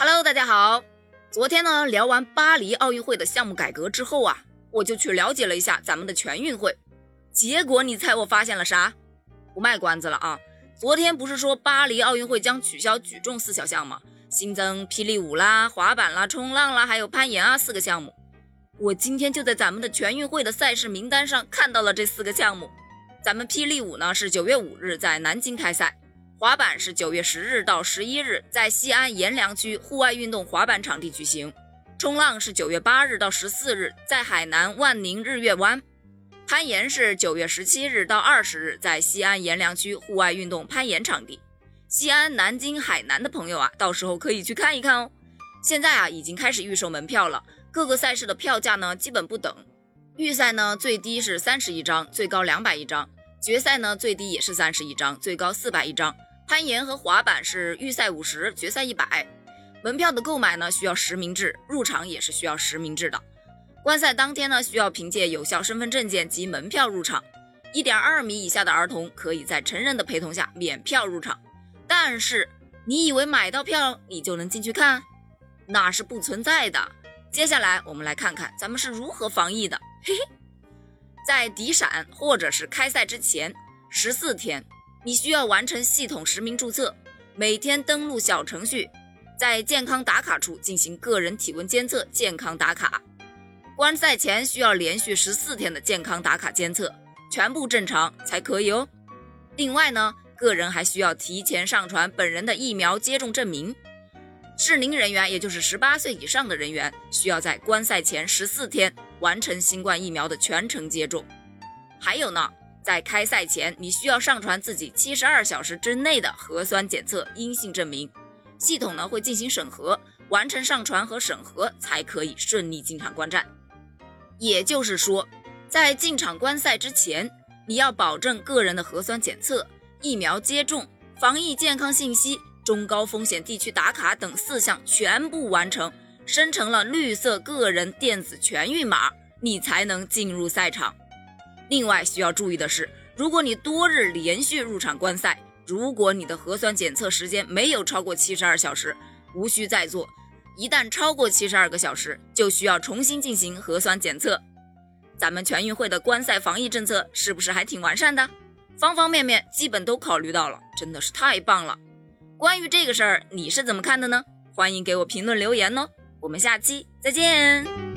Hello，大家好。昨天呢，聊完巴黎奥运会的项目改革之后啊，我就去了解了一下咱们的全运会。结果你猜我发现了啥？不卖关子了啊！昨天不是说巴黎奥运会将取消举重四小项吗？新增霹雳舞啦、滑板啦、冲浪啦，还有攀岩啊四个项目。我今天就在咱们的全运会的赛事名单上看到了这四个项目。咱们霹雳舞呢是九月五日在南京开赛。滑板是九月十日到十一日在西安阎良区户外运动滑板场地举行，冲浪是九月八日到十四日在海南万宁日月湾，攀岩是九月十七日到二十日在西安阎良区户外运动攀岩场地。西安、南京、海南的朋友啊，到时候可以去看一看哦。现在啊，已经开始预售门票了，各个赛事的票价呢基本不等，预赛呢最低是三十一张，最高两百一张；决赛呢最低也是三十一张，最高四百一张。攀岩和滑板是预赛五十，决赛一百。门票的购买呢需要实名制，入场也是需要实名制的。观赛当天呢需要凭借有效身份证件及门票入场。一点二米以下的儿童可以在成人的陪同下免票入场。但是你以为买到票你就能进去看？那是不存在的。接下来我们来看看咱们是如何防疫的。嘿嘿，在抵闪或者是开赛之前十四天。你需要完成系统实名注册，每天登录小程序，在健康打卡处进行个人体温监测、健康打卡。观赛前需要连续十四天的健康打卡监测，全部正常才可以哦。另外呢，个人还需要提前上传本人的疫苗接种证明。适龄人员，也就是十八岁以上的人员，需要在观赛前十四天完成新冠疫苗的全程接种。还有呢。在开赛前，你需要上传自己七十二小时之内的核酸检测阴性证明，系统呢会进行审核，完成上传和审核才可以顺利进场观战。也就是说，在进场观赛之前，你要保证个人的核酸检测、疫苗接种、防疫健康信息、中高风险地区打卡等四项全部完成，生成了绿色个人电子全运码，你才能进入赛场。另外需要注意的是，如果你多日连续入场观赛，如果你的核酸检测时间没有超过七十二小时，无需再做；一旦超过七十二个小时，就需要重新进行核酸检测。咱们全运会的观赛防疫政策是不是还挺完善的？方方面面基本都考虑到了，真的是太棒了。关于这个事儿，你是怎么看的呢？欢迎给我评论留言哦。我们下期再见。